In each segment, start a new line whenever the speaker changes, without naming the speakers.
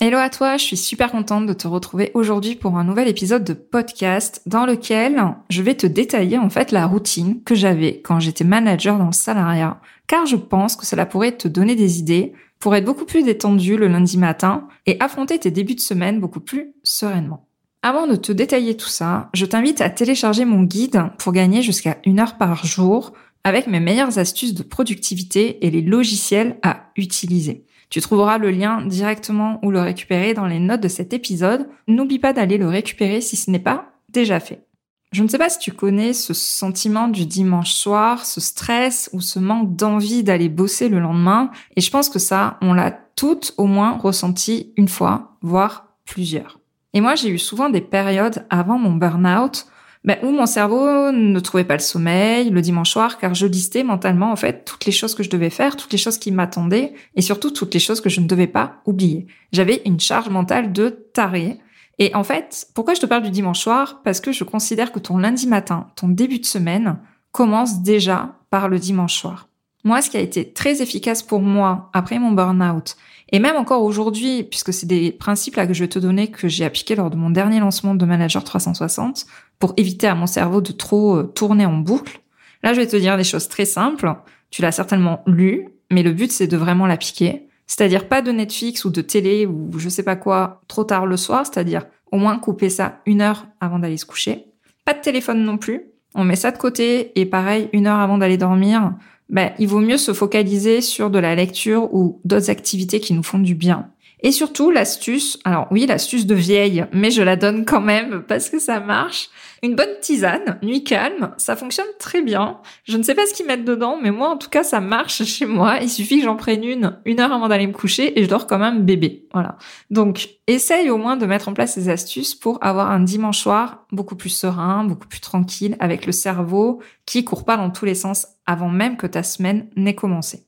Hello à toi, je suis super contente de te retrouver aujourd'hui pour un nouvel épisode de podcast dans lequel je vais te détailler en fait la routine que j'avais quand j'étais manager dans le salariat, car je pense que cela pourrait te donner des idées pour être beaucoup plus détendu le lundi matin et affronter tes débuts de semaine beaucoup plus sereinement. Avant de te détailler tout ça, je t'invite à télécharger mon guide pour gagner jusqu'à une heure par jour avec mes meilleures astuces de productivité et les logiciels à utiliser. Tu trouveras le lien directement ou le récupérer dans les notes de cet épisode. N'oublie pas d'aller le récupérer si ce n'est pas déjà fait. Je ne sais pas si tu connais ce sentiment du dimanche soir, ce stress ou ce manque d'envie d'aller bosser le lendemain. Et je pense que ça, on l'a toutes au moins ressenti une fois, voire plusieurs. Et moi, j'ai eu souvent des périodes avant mon burn-out ben, où mon cerveau ne trouvait pas le sommeil le dimanche soir car je listais mentalement en fait toutes les choses que je devais faire, toutes les choses qui m'attendaient et surtout toutes les choses que je ne devais pas oublier. J'avais une charge mentale de taré. Et en fait, pourquoi je te parle du dimanche soir? Parce que je considère que ton lundi matin, ton début de semaine, commence déjà par le dimanche soir. Moi, ce qui a été très efficace pour moi après mon burn-out, et même encore aujourd'hui, puisque c'est des principes là que je vais te donner que j'ai appliqués lors de mon dernier lancement de Manager 360 pour éviter à mon cerveau de trop euh, tourner en boucle. Là, je vais te dire des choses très simples. Tu l'as certainement lu, mais le but c'est de vraiment l'appliquer. C'est-à-dire pas de Netflix ou de télé ou je sais pas quoi trop tard le soir, c'est-à-dire au moins couper ça une heure avant d'aller se coucher. Pas de téléphone non plus. On met ça de côté et pareil, une heure avant d'aller dormir, ben, il vaut mieux se focaliser sur de la lecture ou d'autres activités qui nous font du bien. Et surtout, l'astuce, alors oui, l'astuce de vieille, mais je la donne quand même parce que ça marche. Une bonne tisane, nuit calme, ça fonctionne très bien. Je ne sais pas ce qu'ils mettent dedans, mais moi, en tout cas, ça marche chez moi. Il suffit que j'en prenne une une heure avant d'aller me coucher et je dors comme un bébé. Voilà. Donc, essaye au moins de mettre en place ces astuces pour avoir un dimanche soir beaucoup plus serein, beaucoup plus tranquille, avec le cerveau qui court pas dans tous les sens avant même que ta semaine n'ait commencé.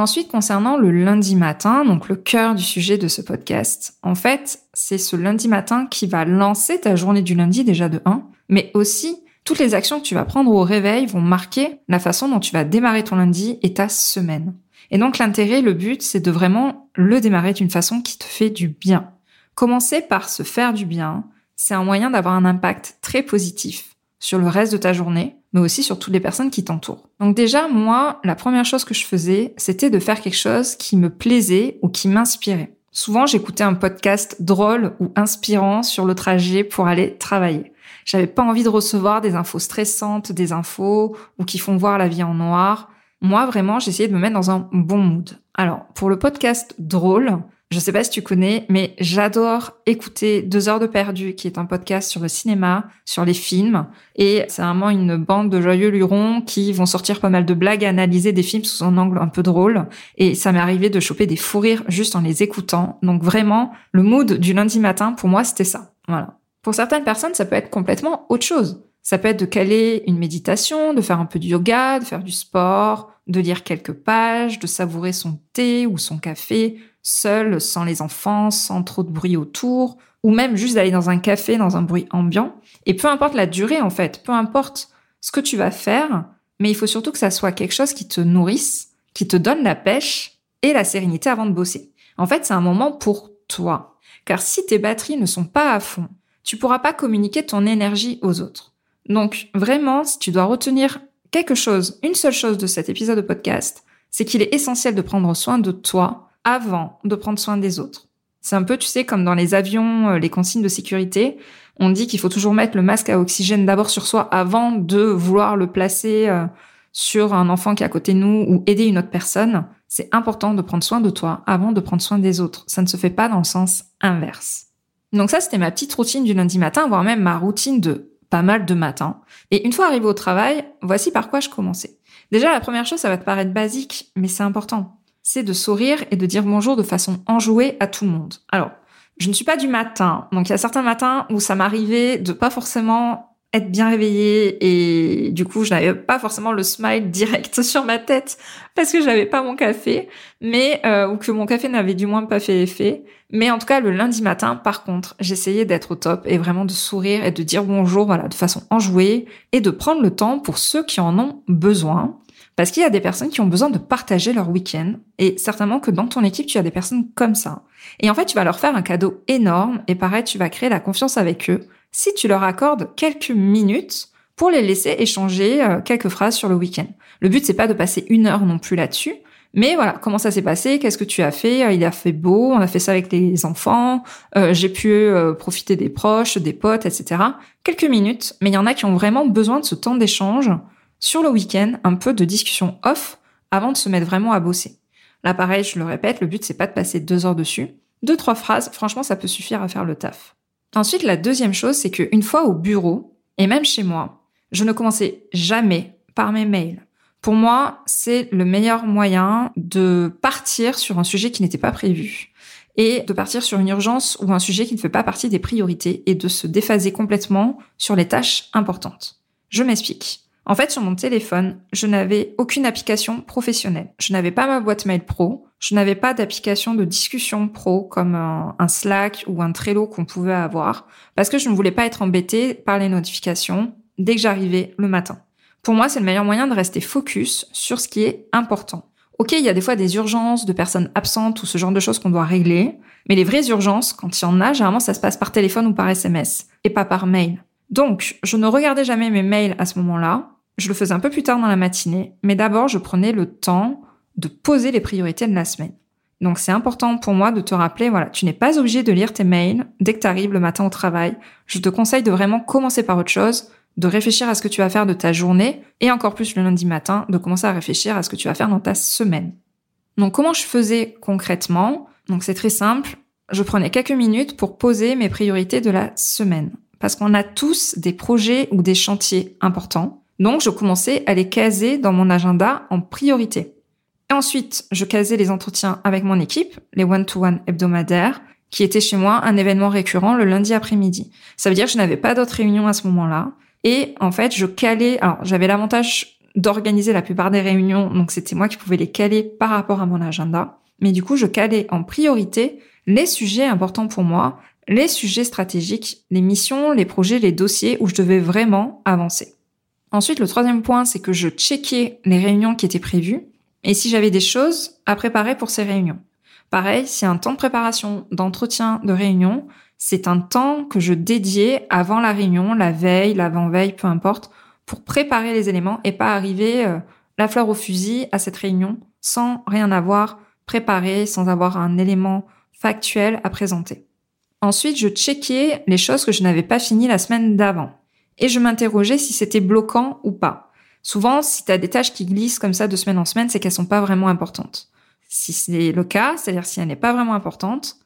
Ensuite, concernant le lundi matin, donc le cœur du sujet de ce podcast, en fait, c'est ce lundi matin qui va lancer ta journée du lundi déjà de 1, mais aussi toutes les actions que tu vas prendre au réveil vont marquer la façon dont tu vas démarrer ton lundi et ta semaine. Et donc l'intérêt, le but, c'est de vraiment le démarrer d'une façon qui te fait du bien. Commencer par se faire du bien, c'est un moyen d'avoir un impact très positif sur le reste de ta journée, mais aussi sur toutes les personnes qui t'entourent. Donc déjà, moi, la première chose que je faisais, c'était de faire quelque chose qui me plaisait ou qui m'inspirait. Souvent, j'écoutais un podcast drôle ou inspirant sur le trajet pour aller travailler. J'avais pas envie de recevoir des infos stressantes, des infos ou qui font voir la vie en noir. Moi, vraiment, j'essayais de me mettre dans un bon mood. Alors, pour le podcast drôle, je sais pas si tu connais, mais j'adore écouter Deux heures de perdu, qui est un podcast sur le cinéma, sur les films. Et c'est vraiment une bande de joyeux lurons qui vont sortir pas mal de blagues analyser des films sous un angle un peu drôle. Et ça m'est arrivé de choper des fous rires juste en les écoutant. Donc vraiment, le mood du lundi matin, pour moi, c'était ça. Voilà. Pour certaines personnes, ça peut être complètement autre chose. Ça peut être de caler une méditation, de faire un peu de yoga, de faire du sport, de lire quelques pages, de savourer son thé ou son café, seul, sans les enfants, sans trop de bruit autour, ou même juste d'aller dans un café dans un bruit ambiant. Et peu importe la durée en fait, peu importe ce que tu vas faire, mais il faut surtout que ça soit quelque chose qui te nourrisse, qui te donne la pêche et la sérénité avant de bosser. En fait, c'est un moment pour toi. Car si tes batteries ne sont pas à fond, tu pourras pas communiquer ton énergie aux autres. Donc vraiment, si tu dois retenir quelque chose, une seule chose de cet épisode de podcast, c'est qu'il est essentiel de prendre soin de toi avant de prendre soin des autres. C'est un peu, tu sais, comme dans les avions, euh, les consignes de sécurité. On dit qu'il faut toujours mettre le masque à oxygène d'abord sur soi avant de vouloir le placer euh, sur un enfant qui est à côté de nous ou aider une autre personne. C'est important de prendre soin de toi avant de prendre soin des autres. Ça ne se fait pas dans le sens inverse. Donc ça, c'était ma petite routine du lundi matin, voire même ma routine de pas mal de matin. Et une fois arrivé au travail, voici par quoi je commençais. Déjà, la première chose, ça va te paraître basique, mais c'est important c'est de sourire et de dire bonjour de façon enjouée à tout le monde. Alors, Je ne suis pas du matin, donc il y a certains matins où ça m'arrivait de pas forcément être bien réveillée et du coup je n'avais pas forcément le smile direct sur ma tête parce que j'avais pas mon café mais euh, ou que mon café n'avait du moins pas fait effet mais en tout cas le lundi matin par contre j'essayais d'être au top et vraiment de sourire et de dire bonjour voilà de façon enjouée et de prendre le temps pour ceux qui en ont besoin parce qu'il y a des personnes qui ont besoin de partager leur week-end et certainement que dans ton équipe tu as des personnes comme ça et en fait tu vas leur faire un cadeau énorme et pareil tu vas créer la confiance avec eux si tu leur accordes quelques minutes pour les laisser échanger euh, quelques phrases sur le week-end. Le but c'est pas de passer une heure non plus là-dessus, mais voilà, comment ça s'est passé Qu'est-ce que tu as fait euh, Il a fait beau, on a fait ça avec les enfants, euh, j'ai pu profiter des proches, des potes, etc. Quelques minutes, mais il y en a qui ont vraiment besoin de ce temps d'échange sur le week-end, un peu de discussion off avant de se mettre vraiment à bosser. Là, pareil, je le répète, le but c'est pas de passer deux heures dessus. Deux, trois phrases, franchement, ça peut suffire à faire le taf. Ensuite, la deuxième chose, c'est qu'une fois au bureau, et même chez moi, je ne commençais jamais par mes mails. Pour moi, c'est le meilleur moyen de partir sur un sujet qui n'était pas prévu et de partir sur une urgence ou un sujet qui ne fait pas partie des priorités et de se déphaser complètement sur les tâches importantes. Je m'explique. En fait, sur mon téléphone, je n'avais aucune application professionnelle. Je n'avais pas ma boîte mail pro. Je n'avais pas d'application de discussion pro comme un, Slack ou un Trello qu'on pouvait avoir parce que je ne voulais pas être embêtée par les notifications dès que j'arrivais le matin. Pour moi, c'est le meilleur moyen de rester focus sur ce qui est important. Ok, il y a des fois des urgences de personnes absentes ou ce genre de choses qu'on doit régler, mais les vraies urgences, quand il y en a, généralement ça se passe par téléphone ou par SMS et pas par mail. Donc, je ne regardais jamais mes mails à ce moment-là. Je le faisais un peu plus tard dans la matinée, mais d'abord, je prenais le temps de poser les priorités de la semaine. Donc, c'est important pour moi de te rappeler, voilà, tu n'es pas obligé de lire tes mails dès que tu arrives le matin au travail. Je te conseille de vraiment commencer par autre chose, de réfléchir à ce que tu vas faire de ta journée, et encore plus le lundi matin, de commencer à réfléchir à ce que tu vas faire dans ta semaine. Donc, comment je faisais concrètement? Donc, c'est très simple. Je prenais quelques minutes pour poser mes priorités de la semaine parce qu'on a tous des projets ou des chantiers importants. Donc, je commençais à les caser dans mon agenda en priorité. Et ensuite, je casais les entretiens avec mon équipe, les one-to-one hebdomadaires, qui étaient chez moi un événement récurrent le lundi après-midi. Ça veut dire que je n'avais pas d'autres réunions à ce moment-là. Et en fait, je calais, alors j'avais l'avantage d'organiser la plupart des réunions, donc c'était moi qui pouvais les caler par rapport à mon agenda. Mais du coup, je calais en priorité les sujets importants pour moi les sujets stratégiques, les missions, les projets, les dossiers où je devais vraiment avancer. Ensuite, le troisième point, c'est que je checkais les réunions qui étaient prévues et si j'avais des choses à préparer pour ces réunions. Pareil, si un temps de préparation, d'entretien, de réunion, c'est un temps que je dédiais avant la réunion, la veille, l'avant-veille, peu importe, pour préparer les éléments et pas arriver euh, la fleur au fusil à cette réunion sans rien avoir préparé, sans avoir un élément factuel à présenter. Ensuite, je checkais les choses que je n'avais pas finies la semaine d'avant. Et je m'interrogeais si c'était bloquant ou pas. Souvent, si tu as des tâches qui glissent comme ça de semaine en semaine, c'est qu'elles sont pas vraiment importantes. Si c'est le cas, c'est-à-dire si elle n'est pas vraiment importante,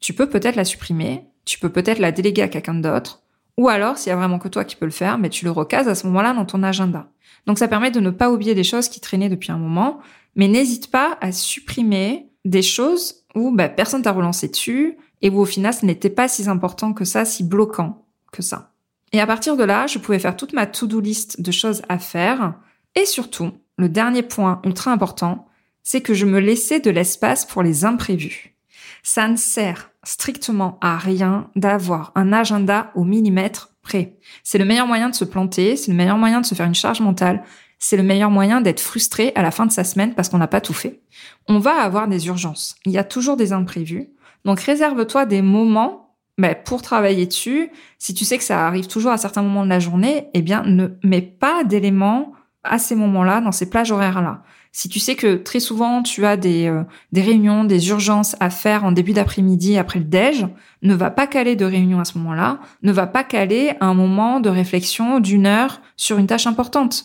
tu peux peut-être la supprimer, tu peux peut-être la déléguer à quelqu'un d'autre, ou alors, s'il y a vraiment que toi qui peux le faire, mais tu le recases à ce moment-là dans ton agenda. Donc ça permet de ne pas oublier des choses qui traînaient depuis un moment, mais n'hésite pas à supprimer des choses où bah, personne t'a relancé dessus, et où au final ce n'était pas si important que ça, si bloquant que ça. Et à partir de là, je pouvais faire toute ma to-do list de choses à faire. Et surtout, le dernier point ultra important, c'est que je me laissais de l'espace pour les imprévus. Ça ne sert strictement à rien d'avoir un agenda au millimètre près. C'est le meilleur moyen de se planter, c'est le meilleur moyen de se faire une charge mentale, c'est le meilleur moyen d'être frustré à la fin de sa semaine parce qu'on n'a pas tout fait. On va avoir des urgences. Il y a toujours des imprévus. Donc réserve-toi des moments ben, pour travailler dessus. Si tu sais que ça arrive toujours à certains moments de la journée, eh bien ne mets pas d'éléments à ces moments-là, dans ces plages horaires-là. Si tu sais que très souvent tu as des, euh, des réunions, des urgences à faire en début d'après-midi après le déj, ne va pas caler de réunion à ce moment-là, ne va pas caler un moment de réflexion d'une heure sur une tâche importante.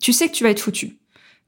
Tu sais que tu vas être foutu.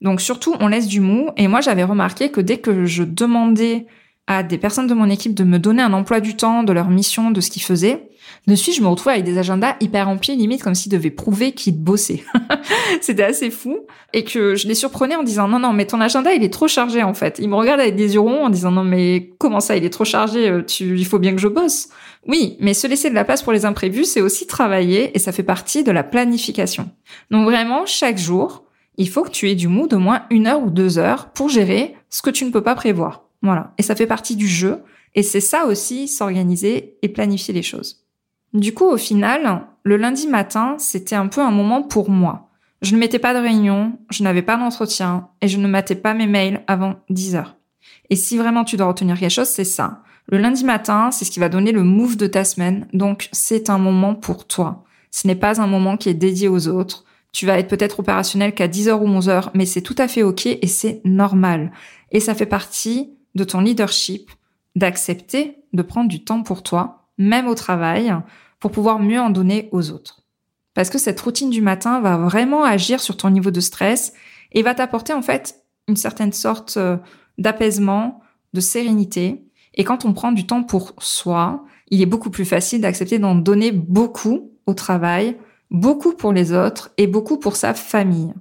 Donc surtout, on laisse du mou. Et moi, j'avais remarqué que dès que je demandais à des personnes de mon équipe de me donner un emploi du temps, de leur mission, de ce qu'ils faisaient, de suite, je me retrouvais avec des agendas hyper remplis, limite comme s'ils devaient prouver qu'ils bossaient. C'était assez fou. Et que je les surprenais en disant, non, non, mais ton agenda, il est trop chargé, en fait. Ils me regardent avec des yeux ronds en disant, non, mais comment ça, il est trop chargé, euh, tu, il faut bien que je bosse. Oui, mais se laisser de la place pour les imprévus, c'est aussi travailler et ça fait partie de la planification. Donc vraiment, chaque jour, il faut que tu aies du mood au moins une heure ou deux heures pour gérer ce que tu ne peux pas prévoir. Voilà. Et ça fait partie du jeu. Et c'est ça aussi, s'organiser et planifier les choses. Du coup, au final, le lundi matin, c'était un peu un moment pour moi. Je ne mettais pas de réunion, je n'avais pas d'entretien et je ne matais pas mes mails avant 10 heures. Et si vraiment tu dois retenir quelque chose, c'est ça. Le lundi matin, c'est ce qui va donner le move de ta semaine, donc c'est un moment pour toi. Ce n'est pas un moment qui est dédié aux autres. Tu vas être peut-être opérationnel qu'à 10h ou 11h, mais c'est tout à fait ok et c'est normal. Et ça fait partie de ton leadership d'accepter de prendre du temps pour toi même au travail, pour pouvoir mieux en donner aux autres. Parce que cette routine du matin va vraiment agir sur ton niveau de stress et va t'apporter en fait une certaine sorte euh, d'apaisement, de sérénité. Et quand on prend du temps pour soi, il est beaucoup plus facile d'accepter d'en donner beaucoup au travail, beaucoup pour les autres et beaucoup pour sa famille.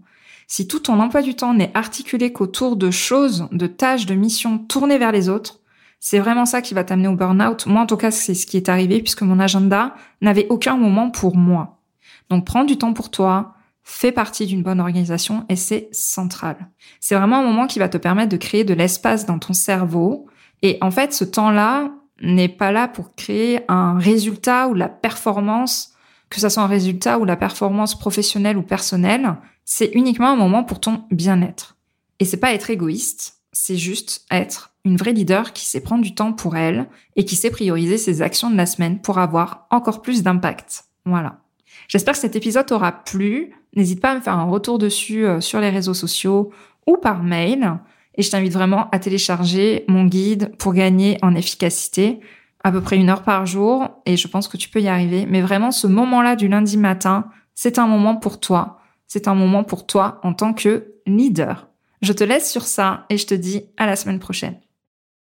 Si tout ton emploi du temps n'est articulé qu'autour de choses, de tâches, de missions tournées vers les autres, c'est vraiment ça qui va t'amener au burn-out. Moi, en tout cas, c'est ce qui est arrivé puisque mon agenda n'avait aucun moment pour moi. Donc, prends du temps pour toi, fais partie d'une bonne organisation et c'est central. C'est vraiment un moment qui va te permettre de créer de l'espace dans ton cerveau. Et en fait, ce temps-là n'est pas là pour créer un résultat ou la performance, que ça soit un résultat ou la performance professionnelle ou personnelle. C'est uniquement un moment pour ton bien-être. Et c'est pas être égoïste, c'est juste être une vraie leader qui sait prendre du temps pour elle et qui sait prioriser ses actions de la semaine pour avoir encore plus d'impact. Voilà. J'espère que cet épisode t'aura plu. N'hésite pas à me faire un retour dessus euh, sur les réseaux sociaux ou par mail. Et je t'invite vraiment à télécharger mon guide pour gagner en efficacité, à peu près une heure par jour. Et je pense que tu peux y arriver. Mais vraiment, ce moment-là du lundi matin, c'est un moment pour toi. C'est un moment pour toi en tant que leader. Je te laisse sur ça et je te dis à la semaine prochaine.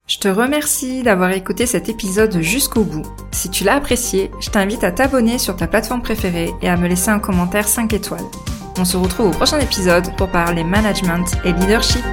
Je te remercie d'avoir écouté cet épisode jusqu'au bout. Si tu l'as apprécié, je t'invite à t'abonner sur ta plateforme préférée et à me laisser un commentaire 5 étoiles. On se retrouve au prochain épisode pour parler management et leadership.